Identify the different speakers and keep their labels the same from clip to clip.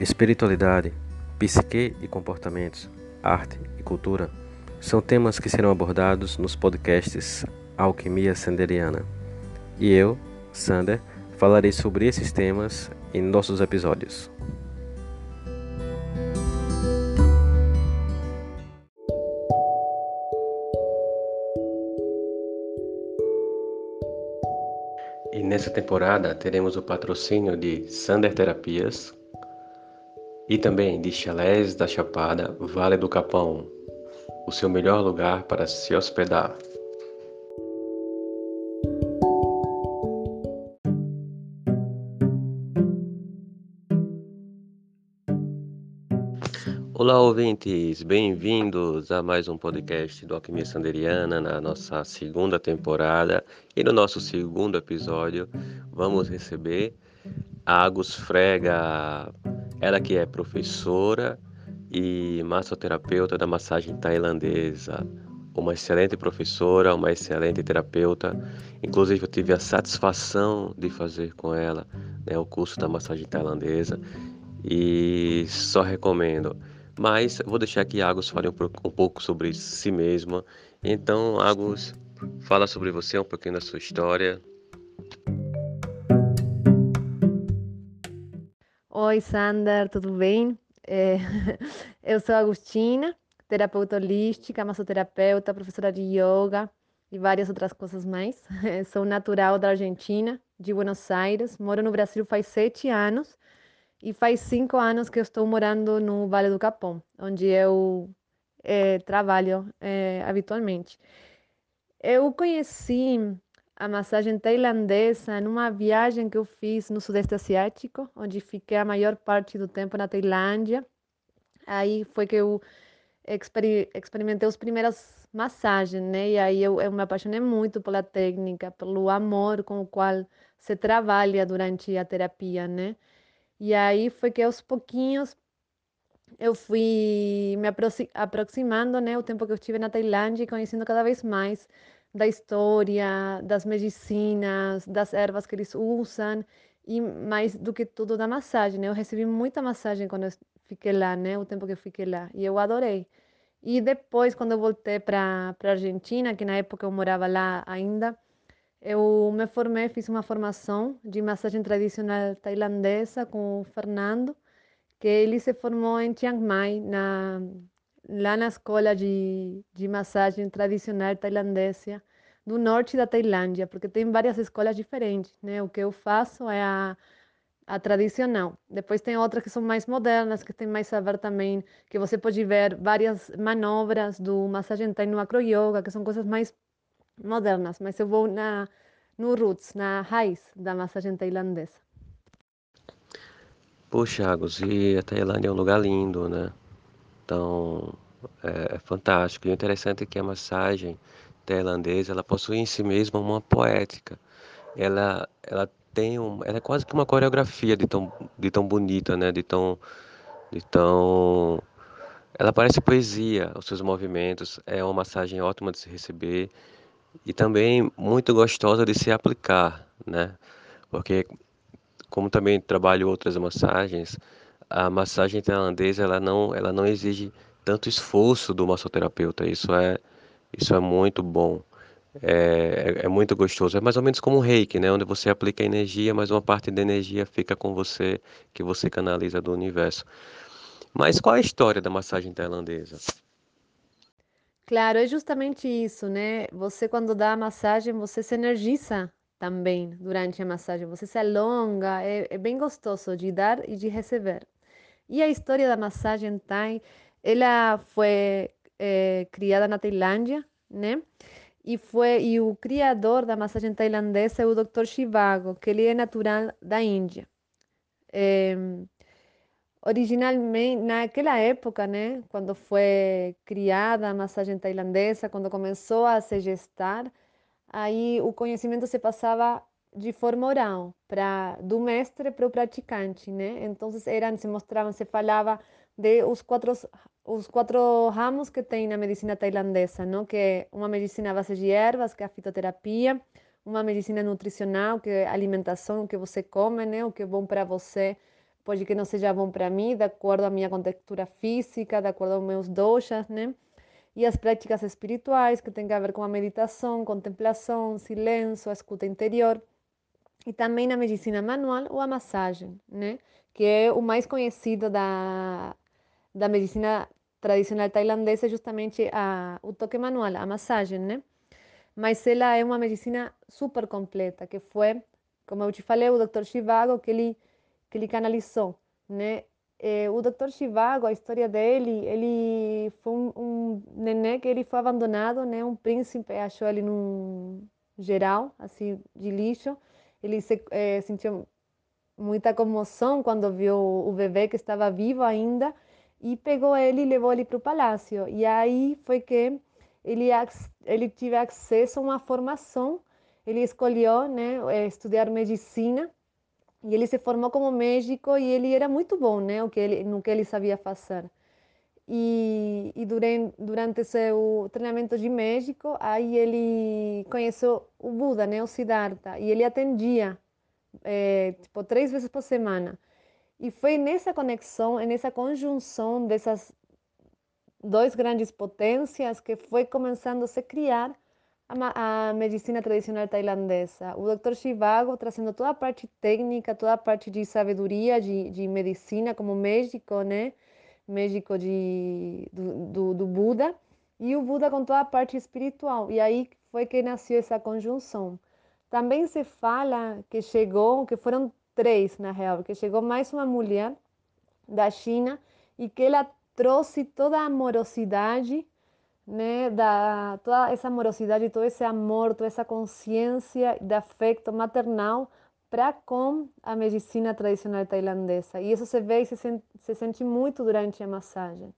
Speaker 1: Espiritualidade, psique e comportamentos, arte e cultura são temas que serão abordados nos podcasts Alquimia Sanderiana. E eu, Sander, falarei sobre esses temas em nossos episódios. E nessa temporada teremos o patrocínio de Sander Terapias e também de Chalés da Chapada, Vale do Capão, o seu melhor lugar para se hospedar. Olá, ouvintes, bem-vindos a mais um podcast do Alquimia Sanderiana, na nossa segunda temporada. E no nosso segundo episódio, vamos receber Agus Frega, ela que é professora e massoterapeuta da massagem tailandesa. Uma excelente professora, uma excelente terapeuta. Inclusive, eu tive a satisfação de fazer com ela né, o curso da massagem tailandesa e só recomendo. Mas vou deixar que Agus fale um, um pouco sobre si mesma. Então, Agus, fala sobre você, um pouquinho da sua história.
Speaker 2: Oi, Sander, tudo bem? É, eu sou Agustina, terapeuta holística, massoterapeuta, professora de yoga e várias outras coisas mais. Sou natural da Argentina, de Buenos Aires, moro no Brasil faz sete anos e faz cinco anos que estou morando no Vale do Capão, onde eu é, trabalho é, habitualmente. Eu conheci a massagem tailandesa numa viagem que eu fiz no Sudeste Asiático, onde fiquei a maior parte do tempo na Tailândia. Aí foi que eu experimentei as primeiras massagens, né? E aí eu, eu me apaixonei muito pela técnica, pelo amor com o qual se trabalha durante a terapia, né? E aí foi que aos pouquinhos eu fui me aproximando, né, o tempo que eu estive na Tailândia e conhecendo cada vez mais da história, das medicinas, das ervas que eles usam e mais do que tudo da massagem. Né? Eu recebi muita massagem quando eu fiquei lá, né, o tempo que eu fiquei lá, e eu adorei. E depois, quando eu voltei para a Argentina, que na época eu morava lá ainda, eu me formei, fiz uma formação de massagem tradicional tailandesa com o Fernando, que ele se formou em Chiang Mai, na, lá na escola de, de massagem tradicional tailandesa do norte da Tailândia, porque tem várias escolas diferentes, né? O que eu faço é a, a tradicional. Depois tem outras que são mais modernas, que tem mais a ver também, que você pode ver várias manobras do massagem thai no acro yoga, que são coisas mais modernas, mas eu vou na, no roots, na raiz da massagem tailandesa.
Speaker 1: Poxa, Agus, e a Tailândia é um lugar lindo, né? Então, é, é fantástico. E o interessante é que a massagem tailandesa, ela possui em si mesma uma poética. Ela, ela tem um, ela é quase que uma coreografia de tão, de tão bonita, né? De tão, de tão, ela parece poesia, os seus movimentos. É uma massagem ótima de se receber e também muito gostosa de se aplicar, né? Porque como também trabalho outras massagens, a massagem tailandesa ela não ela não exige tanto esforço do massoterapeuta. Isso é isso é muito bom. É, é, é muito gostoso. É mais ou menos como um reiki, né? Onde você aplica energia, mas uma parte da energia fica com você, que você canaliza do universo. Mas qual é a história da massagem tailandesa?
Speaker 2: Claro, é justamente isso, né? Você, quando dá a massagem, você se energiza também durante a massagem, você se alonga, é, é bem gostoso de dar e de receber. E a história da massagem Thai, ela foi é, criada na Tailândia, né? E foi e o criador da massagem tailandesa é o Dr. Shivago, que ele é natural da Índia. Originalmente, naquela época, né, quando foi criada a massagem tailandesa, quando começou a se gestar, aí o conhecimento se passava de forma oral, para do mestre para o praticante, né? Então eram, se mostravam, se falava de os quatro os quatro ramos que tem na medicina tailandesa, não? Que é uma medicina à base de ervas, que é a fitoterapia, uma medicina nutricional, que é a alimentação, o que você come, né? O que é bom para você pode que não seja bom para mim, de acordo à minha contextura física, de acordo aos meus doshas, né? E as práticas espirituais, que tem a ver com a meditação, contemplação, silêncio, a escuta interior. E também a medicina manual ou a massagem, né? Que é o mais conhecido da, da medicina tradicional tailandesa, é justamente a, o toque manual, a massagem, né? Mas ela é uma medicina super completa, que foi, como eu te falei, o Dr. Chivago que ele, que ele canalizou, né? É, o Dr. Chivago, a história dele, ele foi um, um nenê que ele foi abandonado, né? Um príncipe achou ele num geral, assim, de lixo. Ele se, é, sentiu muita comoção quando viu o bebê que estava vivo ainda e pegou ele e levou ele para o palácio. E aí foi que ele, ele tive acesso a uma formação. Ele escolheu né, eh, estudar medicina e ele se formou como médico e ele era muito bom né, o que ele, no que ele sabia fazer. E, e durante, durante seu treinamento de médico, aí ele conheceu o Buda, né, o Siddhartha, e ele atendia é, tipo, três vezes por semana. E foi nessa conexão, nessa conjunção dessas duas grandes potências que foi começando a se criar a, medicina tradicional tailandesa. O Dr. Shivago trazendo toda a parte técnica, toda a parte de sabedoria, de, de medicina como médico, né? Médico de, do, do, do Buda. E o Buda com toda a parte espiritual. E aí foi que nasceu essa conjunção. Também se fala que chegou, que foram três, na real, que chegou mais uma mulher da China e que ela trouxe toda a amorosidade, né, da, toda essa amorosidade, todo esse amor, toda essa consciência de afeto maternal para com a medicina tradicional tailandesa. E isso se vê e se sente, se sente muito durante a massagem.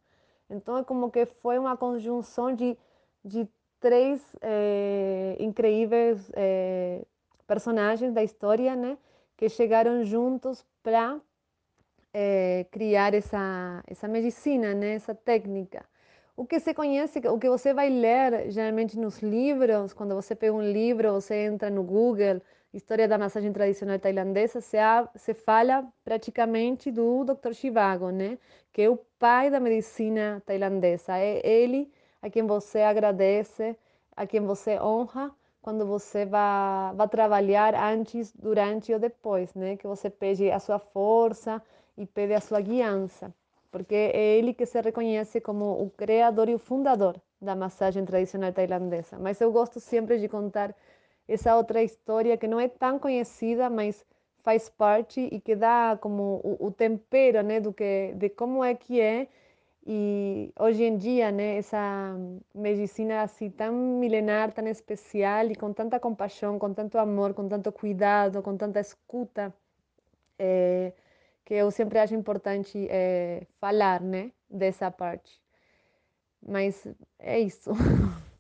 Speaker 2: Então é como que foi uma conjunção de, de três é, incríveis é, personagens da história, né? Que chegaram juntos para é, criar essa, essa medicina, né? essa técnica. O que se conhece, o que você vai ler geralmente nos livros, quando você pega um livro, você entra no Google, História da Massagem Tradicional Tailandesa, se, se fala praticamente do Dr. Shivago, né? que é o pai da medicina tailandesa. É ele a quem você agradece, a quem você honra quando você vai, vai trabalhar antes, durante ou depois, né? Que você pede a sua força e pede a sua guiança, porque é ele que se reconhece como o criador e o fundador da massagem tradicional tailandesa. Mas eu gosto sempre de contar essa outra história que não é tão conhecida, mas faz parte e que dá como o, o tempero, né, do que de como é que é e hoje em dia, né, essa medicina assim tão milenar, tão especial e com tanta compaixão, com tanto amor, com tanto cuidado, com tanta escuta, é, que eu sempre acho importante é, falar, né, dessa parte. Mas é isso.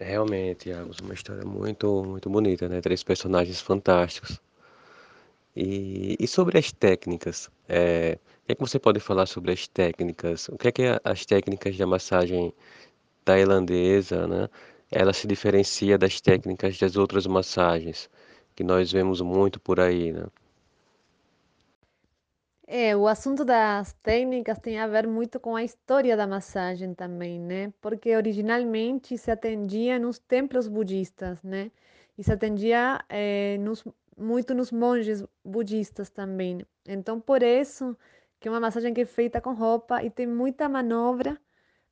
Speaker 1: Realmente, Iago, uma história muito, muito bonita, né? Três personagens fantásticos. E, e sobre as técnicas, é, o que é que você pode falar sobre as técnicas? O que é que as técnicas de massagem tailandesa, né? Ela se diferencia das técnicas das outras massagens que nós vemos muito por aí, né?
Speaker 2: É, o assunto das técnicas tem a ver muito com a história da massagem também, né? Porque originalmente se atendia nos templos budistas, né? E se atendia é, nos, muito nos monges budistas também. Então, por isso que é uma massagem que é feita com roupa e tem muita manobra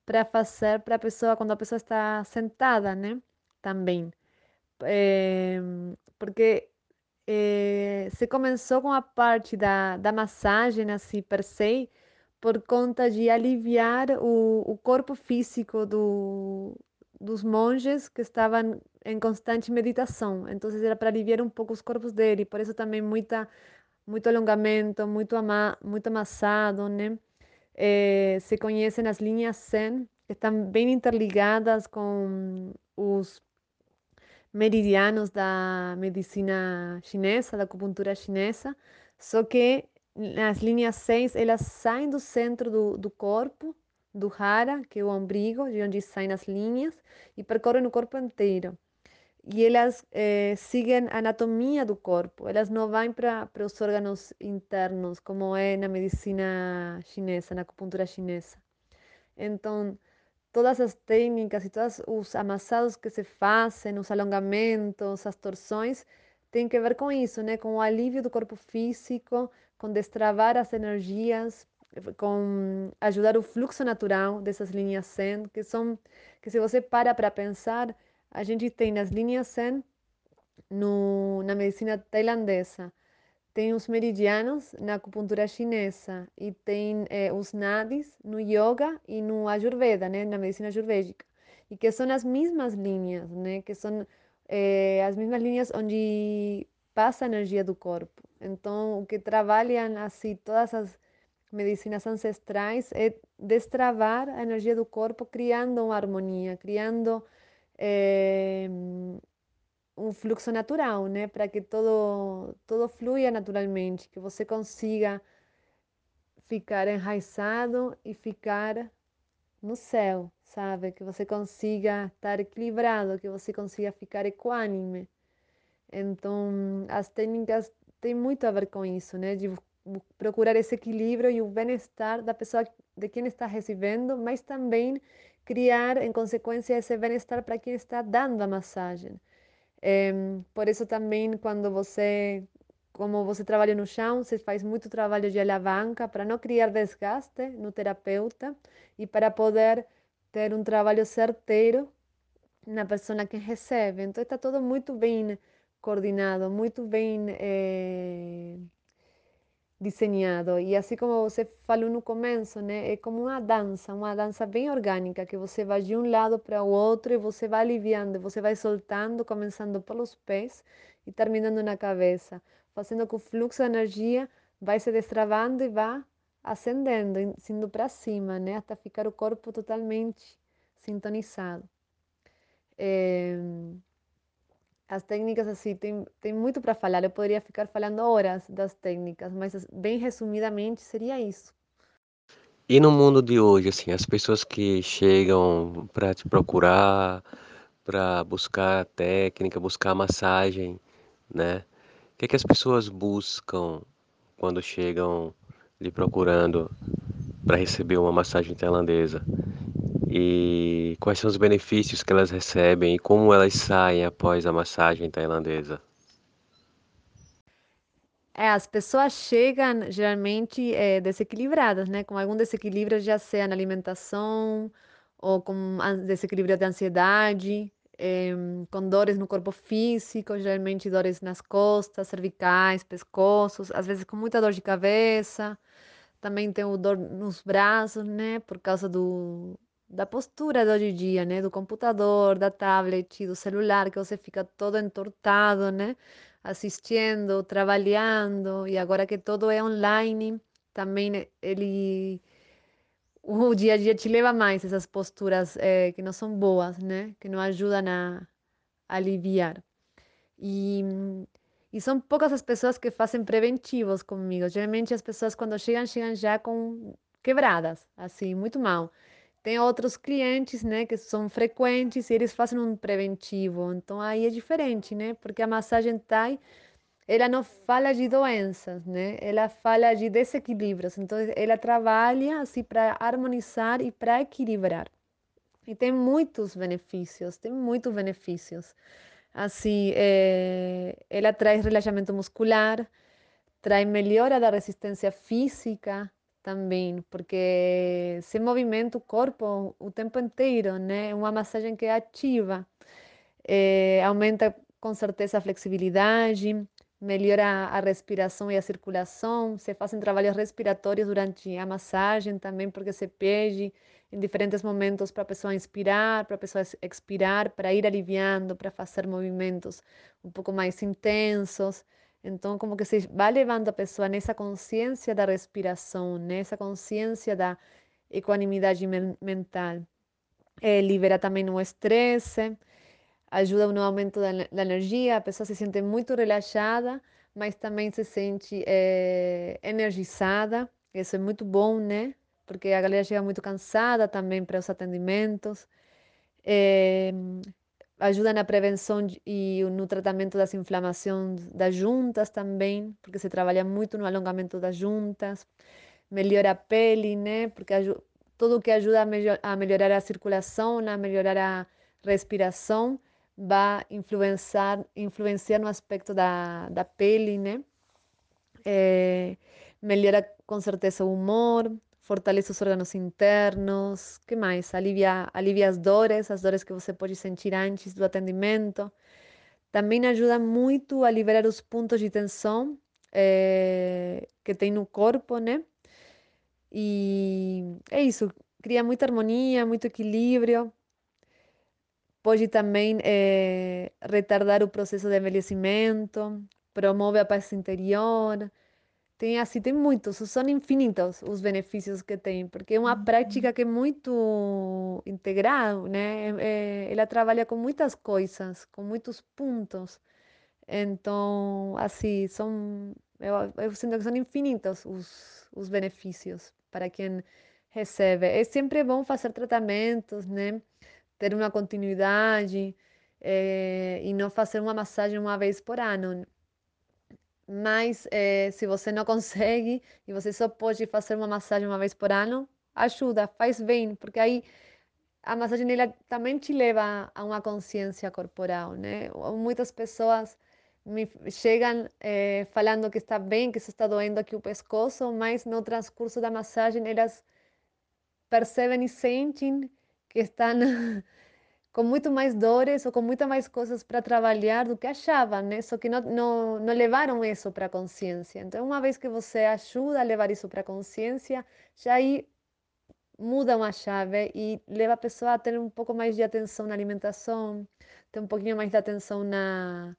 Speaker 2: para fazer para a pessoa quando a pessoa está sentada, né? Também. É, porque é, se começou com a parte da, da massagem, assim, per se, por conta de aliviar o, o corpo físico do, dos monges que estavam em constante meditação. Então era para aliviar um pouco os corpos dele, por isso também muita muito alongamento, muito ama, muito amassado, né? É, se conhecem as linhas Zen, que estão bem interligadas com os meridianos da medicina chinesa, da acupuntura chinesa, só que as linhas 6, elas saem do centro do, do corpo, do hara, que é o umbigo, de onde saem as linhas, e percorrem o corpo inteiro. e elas eh, seguem a anatomia do corpo, elas não vão para os órgãos internos, como é na medicina chinesa, na acupuntura chinesa. Então, todas as técnicas e todos os amassados que se fazem, os alongamentos, as torções, tem que ver com isso, né? Com o alívio do corpo físico, com destravar as energias, com ajudar o fluxo natural dessas linhas Zen, que são que se você para para pensar, a gente tem nas linhas Zen no, na medicina tailandesa, tem os meridianos na acupuntura chinesa e tem eh, os nadis no yoga e no ayurveda, né, na medicina ayurvédica. E que são as mesmas linhas, né, que são eh, as mesmas linhas onde passa a energia do corpo. Então, o que trabalham assim todas as medicinas ancestrais é destravar a energia do corpo, criando uma harmonia, criando eh, um fluxo natural, né? Para que todo, todo flua naturalmente, que você consiga ficar enraizado e ficar no céu, sabe? Que você consiga estar equilibrado, que você consiga ficar equânime. Então, as técnicas têm muito a ver com isso, né? De procurar esse equilíbrio e o bem-estar da pessoa de quem está recebendo, mas também criar, em consequência, esse bem-estar para quem está dando a massagem. É, por isso também quando você, como você trabalha no chão, você faz muito trabalho de alavanca para não criar desgaste no terapeuta e para poder ter um trabalho certeiro na pessoa que recebe. Então está tudo muito bem coordenado, muito bem desenhado. E assim como você falou no começo, né? É como uma dança, uma dança bem orgânica, que você vai de um lado para o outro e você vai aliviando, você vai soltando, começando pelos pés e terminando na cabeça, fazendo que o fluxo de energia vai se destravando e vá ascendendo, indo para cima, né? Até ficar o corpo totalmente sintonizado. É as técnicas assim tem, tem muito para falar. Eu poderia ficar falando horas das técnicas, mas bem resumidamente seria isso.
Speaker 1: E no mundo de hoje, assim, as pessoas que chegam para te procurar, para buscar técnica, buscar massagem, né? O que é que as pessoas buscam quando chegam lhe procurando para receber uma massagem tailandesa? E quais são os benefícios que elas recebem e como elas saem após a massagem tailandesa?
Speaker 2: É, as pessoas chegam geralmente é, desequilibradas, né? Com algum desequilíbrio, já seja na alimentação ou com desequilíbrio de ansiedade, é, com dores no corpo físico, geralmente dores nas costas, cervicais, pescoços, às vezes com muita dor de cabeça. Também tem o dor nos braços, né? Por causa do, da postura do hoje em dia, né? Do computador, da tablet, do celular, que você fica todo entortado, né? Assistindo, trabalhando, e agora que tudo é online, também ele. O dia a dia te leva mais essas posturas é, que não são boas, né? Que não ajudam a aliviar. E, e são poucas as pessoas que fazem preventivos comigo. Geralmente as pessoas quando chegam, chegam já com quebradas, assim, muito mal. Tem outros clientes, né, que são frequentes e eles fazem um preventivo. Então aí é diferente, né? Porque a massagem Thai, ela não fala de doenças, né? Ela fala de desequilíbrios. Então ela trabalha assim para harmonizar e para equilibrar. E tem muitos benefícios, tem muitos benefícios. Assim, é, ela traz relaxamento muscular, traz melhora da resistência física, também, porque se movimenta o corpo o tempo inteiro, né? Uma massagem que é ativa, é, aumenta com certeza a flexibilidade, melhora a respiração e a circulação, se fazem trabalhos respiratórios durante a massagem também, porque se pede em diferentes momentos para a pessoa inspirar, para a pessoa expirar, para ir aliviando, para fazer movimentos um pouco mais intensos. Então, como que se vai levando a pessoa nessa consciência da respiração, nessa consciência da equanimidade men mental. É, libera também o estresse, ajuda no aumento da, da, energia, a pessoa se sente muito relaxada, mas também se sente é, energizada. Isso é muito bom, né? Porque a galera chega muito cansada também para os atendimentos. É, ajuda na prevenção e no tratamento das inflamações das juntas também, porque se trabalha muito no alongamento das juntas, melhora a pele, né? Porque tudo que ajuda a, melhor, a melhorar a circulação, a melhorar a respiração, vai influenciar, influenciar no aspecto da, da pele, né? Eh, melhora com certeza o humor, fortalece os órgãos internos, que mais? Alivia, alivia as dores, as dores que você pode sentir antes do atendimento. Também ajuda muito a liberar os pontos de tensão eh, que tem no corpo, né? E é isso, cria muita harmonia, muito equilíbrio. Pode também eh, retardar o processo de envelhecimento, promove a paz interior. Tem assim, tem muitos, são infinitos os benefícios que tem, porque é uma prática que é muito integral, né? É- é- ela trabalha com muitas coisas, com muitos pontos. Então, assim, são, eu, eu sinto que são infinitos os, os benefícios para quem recebe. É sempre bom fazer tratamentos, né? Ter uma continuidade, eh, e não fazer uma massagem uma vez por ano. Mas eh, se você não consegue e você só pode fazer uma massagem uma vez por ano, ajuda, faz bem, porque aí a massagem ela também te leva a uma consciência corporal, né? Muitas pessoas me chegam eh, falando que está bem, que só está doendo aqui o pescoço, mas no transcurso da massagem elas percebem e sentem que estão com muito mais dores ou com muitas mais coisas para trabalhar do que achavam, né? Só que não, não, não levaram isso para a consciência. Então, uma vez que você ajuda a levar isso para a consciência, já aí muda uma chave e leva a pessoa a ter um pouco mais de atenção na alimentação, ter um pouquinho mais de atenção na,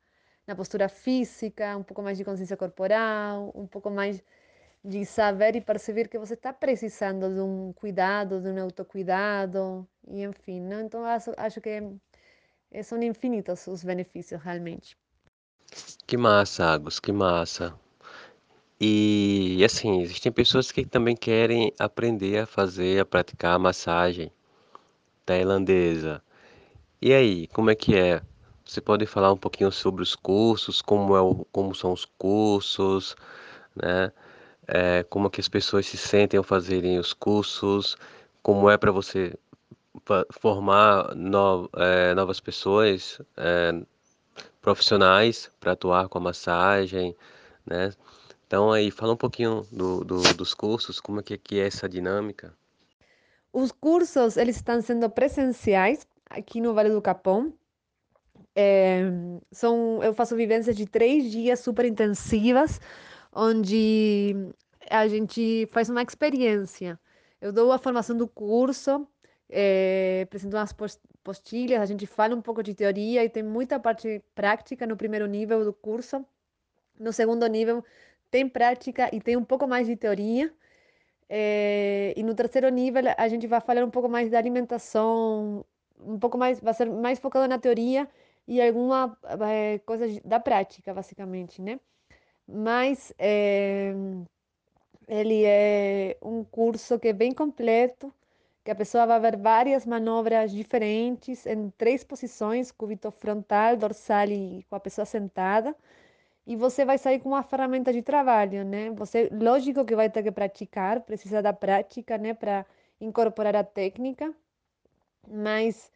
Speaker 2: na postura física, um pouco mais de consciência corporal, um pouco mais de saber e perceber que você está precisando de um cuidado, de um autocuidado, e enfim, não? Então acho, acho que eh, são infinitos os benefícios realmente.
Speaker 1: Que massa, Agus, que massa. E assim, existem pessoas que também querem aprender a fazer, a praticar a massagem tailandesa. E aí, como é que é? Você pode falar um pouquinho sobre os cursos, como é o, como são os cursos, né? É, como que as pessoas se sentem ao fazerem os cursos, como é para você formar no- é, novas pessoas, é, profissionais para atuar com a massagem, né? Então aí, fala um pouquinho do, do- dos cursos, como é que, que é essa dinâmica.
Speaker 2: Os cursos, eles estão sendo presenciais aqui no Vale do Capão. É, são, eu faço vivências de três dias super intensivas, onde a gente faz uma experiência. Eu dou a formação do curso, eh, apresento umas pos- postilhas, a gente fala um pouco de teoria e tem muita parte prática no primeiro nível do curso. No segundo nível, tem prática e tem um pouco mais de teoria. Eh, e no terceiro nível, a gente vai falar um pouco mais da alimentação, um pouco mais, vai ser mais focado na teoria e alguma eh, coisa da prática, basicamente, né? Mas eh, ele é um curso que é bem completo, que a pessoa vai ver várias manobras diferentes em três posições, cúbito frontal, dorsal e com a pessoa sentada. E você vai sair com uma ferramenta de trabalho, né? Você, lógico que vai ter que praticar, precisa da prática, né, para incorporar a técnica, mas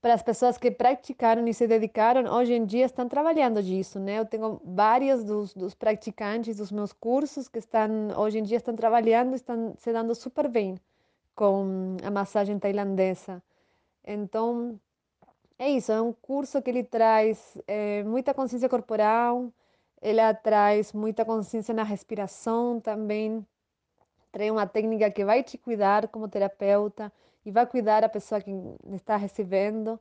Speaker 2: para as pessoas que praticaram e se dedicaram, hoje em dia estão trabalhando disso, né? Eu tenho vários dos, dos praticantes dos meus cursos que estão, hoje em dia estão trabalhando, estão se dando super bem com a massagem tailandesa. Então, é isso, é um curso que ele traz eh, muita consciência corporal, ele traz muita consciência na respiração também, traz uma técnica que vai te cuidar como terapeuta e vai cuidar a pessoa que está recebendo.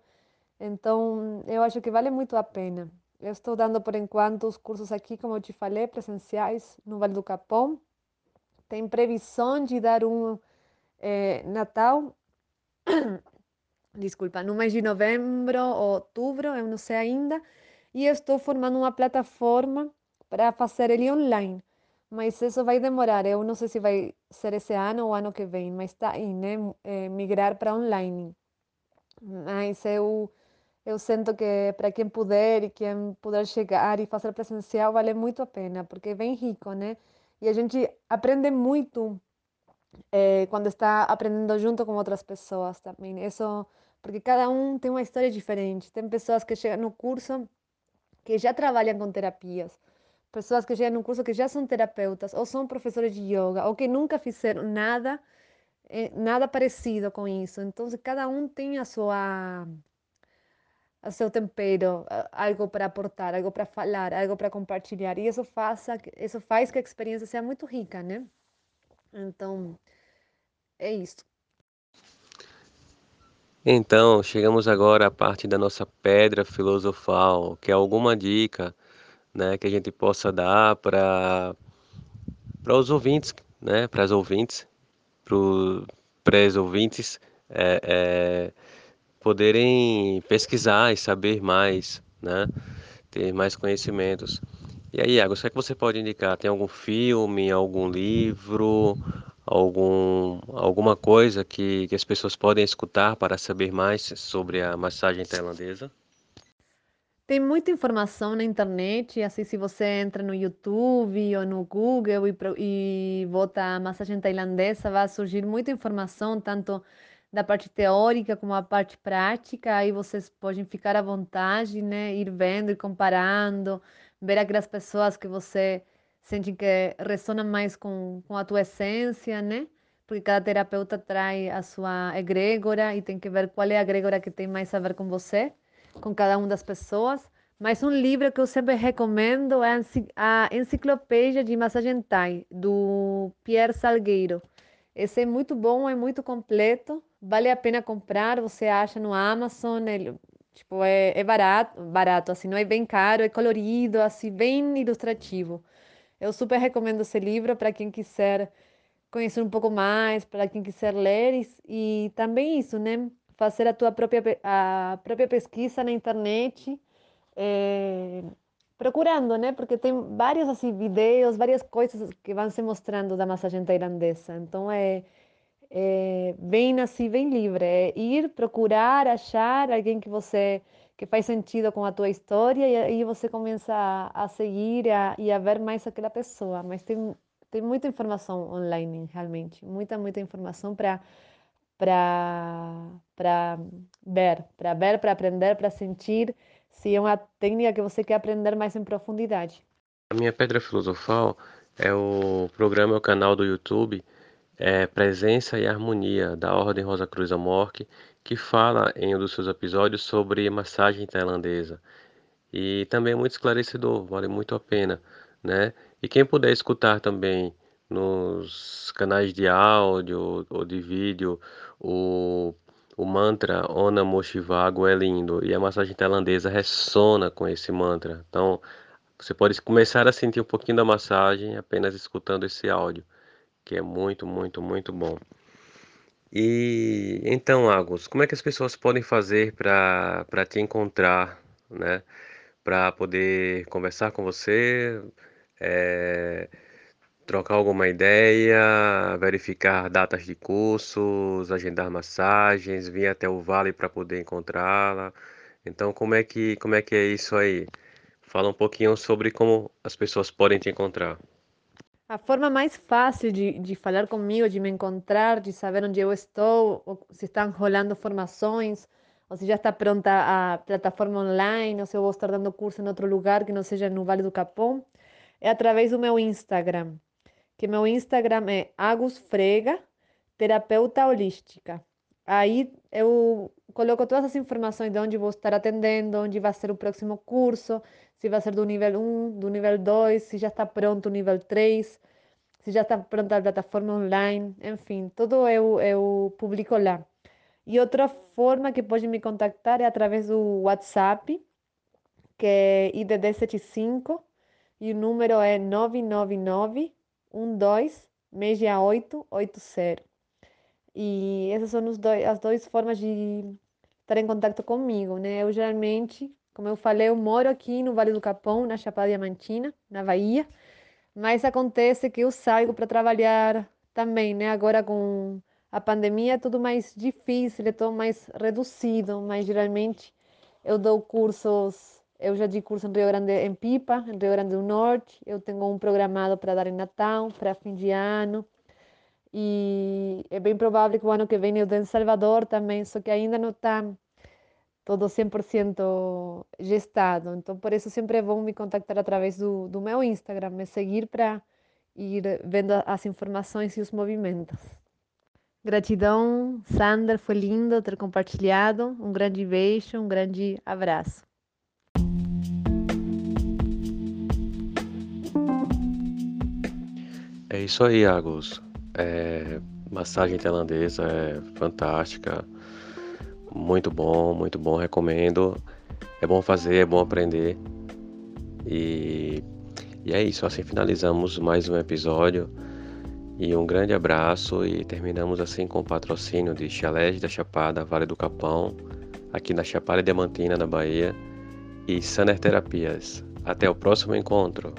Speaker 2: Então, eu acho que vale muito a pena. Eu estou dando por enquanto os cursos aqui, como eu te falei, presenciais no Vale do Capão. Tem previsão de dar um eh, Natal desculpa, no mês de novembro ou outubro, eu não sei ainda, e eu estou formando uma plataforma para fazer ele online. Mas isso vai demorar, eu não sei se vai ser esse ano ou ano que vem, mas está aí, né? Eh, migrar para online. Mas eu, eu sinto que para quem puder e quem puder chegar e fazer presencial vale muito a pena, porque é bem rico, né? E a gente aprende muito eh, quando está aprendendo junto com outras pessoas também. Isso, porque cada um tem uma história diferente. Tem pessoas que chegam no curso que já trabalham com terapias, pessoas que chegam no curso que já são terapeutas, ou são professores de yoga, ou que nunca fizeram nada, eh, nada parecido com isso. Então, cada um tem a sua o seu tempero, algo para aportar, algo para falar, algo para compartilhar. E isso faz, isso faz que a experiência seja muito rica, né? Então, é isso.
Speaker 1: Então, chegamos agora à parte da nossa pedra filosofal, que é alguma dica, né, que a gente possa dar para para os ouvintes, né, para as ouvintes, para os ouvintes, é, é, poderem pesquisar e saber mais, né? Ter mais conhecimentos. E aí, Iago, o que é que você pode indicar? Tem algum filme, algum livro, algum, alguma coisa que, que as pessoas podem escutar para saber mais sobre a massagem tailandesa?
Speaker 2: Tem muita informação na internet, assim, se você entra no YouTube ou no Google e, e bota massagem tailandesa, vai surgir muita informação, tanto da parte teórica como a parte prática, aí vocês podem ficar à vontade, né? Ir vendo, ir comparando, ver aquelas pessoas que você sente que ressonam mais com, com a tua essência, né? Porque cada terapeuta traz a sua egrégora e tem que ver qual é a egrégora que tem mais a ver com você, com cada uma das pessoas. Mas um livro que eu sempre recomendo é a Enciclopédia de Massagem Thai, do Pierre Salgueiro. Esse é muito bom, é muito completo, vale a pena comprar, você acha no Amazon, ele, tipo, é, é barato, barato, assim, não é bem caro, é colorido, assim, bem ilustrativo. Eu super recomendo esse livro para quem quiser conhecer um pouco mais, para quem quiser ler e, e, também isso, né? Fazer a tua própria, a própria pesquisa na internet, é, procurando, né? Porque tem vários assim vídeos, várias coisas que vão se mostrando da massagem tailandesa. Então é, é bem assim, bem livre. É ir procurar, achar alguém que você que faz sentido com a tua história e aí você começa a, a seguir a, e a ver mais aquela pessoa. Mas tem tem muita informação online, realmente, muita muita informação para para ver, para ver, para aprender, para sentir se é uma técnica que você quer aprender mais em profundidade.
Speaker 1: A minha pedra filosofal é o programa, o canal do YouTube é Presença e Harmonia da Ordem Rosa Cruz Amorque, que fala em um dos seus episódios sobre massagem tailandesa. E também é muito esclarecedor, vale muito a pena, né? E quem puder escutar também nos canais de áudio ou de vídeo o o mantra Om Namah Shivaya é lindo e a massagem tailandesa ressona com esse mantra. Então, você pode começar a sentir um pouquinho da massagem apenas escutando esse áudio, que é muito, muito, muito bom. E então, Agus, como é que as pessoas podem fazer para para te encontrar, né? Para poder conversar com você, é, trocar alguma ideia, verificar datas de cursos, agendar massagens, vir até o vale para poder encontrá-la. Então, como é que como é que é isso aí? Fala um pouquinho sobre como as pessoas podem te encontrar.
Speaker 2: A forma mais fácil de, de falar comigo, de me encontrar, de saber onde eu estou, ou se estão rolando formações, ou se já está pronta a plataforma online, ou se eu vou estar dando curso em outro lugar que não seja no Vale do Capão, é através do meu Instagram que meu Instagram é agusfrega, terapeuta holística. Aí eu coloco todas as informações de onde vou estar atendendo, onde vai ser o próximo curso, se vai ser do nível 1, do nível 2, se já está pronto o nível 3, se já está pronta a plataforma online, enfim, tudo eu, eu publico lá. E outra forma que pode me contactar é através do WhatsApp, que é IDD 75, e o número é 999 126880. E essas são dois, as duas formas de estar em contato comigo, né? Eu geralmente, como eu falei, eu moro aqui no Vale do Capão, na Chapada Diamantina, na Bahia, mas acontece que eu saio para trabalhar também, né? Agora com a pandemia é tudo mais difícil, é tudo mais reduzido, mas geralmente Eu dou cursos, eu já di curso em Rio Grande, em Pipa, em Rio Grande do Norte. Eu tenho um programado para dar em Natal, para fim de ano. E é bem provável que o ano que vem eu dê em Salvador também, só que ainda não está todo 100% gestado. Então, por isso sempre é bom me contactar através do, do meu Instagram, me seguir para ir vendo as informações e os movimentos. Gratidão, Sander, foi lindo ter compartilhado. Um grande beijo, um grande abraço.
Speaker 1: É isso aí, Agus. É, massagem tailandesa é fantástica, muito bom, muito bom, recomendo. É bom fazer, é bom aprender. E, e é isso, assim finalizamos mais um episódio. E um grande abraço e terminamos assim com o patrocínio de Chalés da Chapada, Vale do Capão, aqui na Chapada Diamantina, na Bahia, e Saner Terapias. Até o próximo encontro.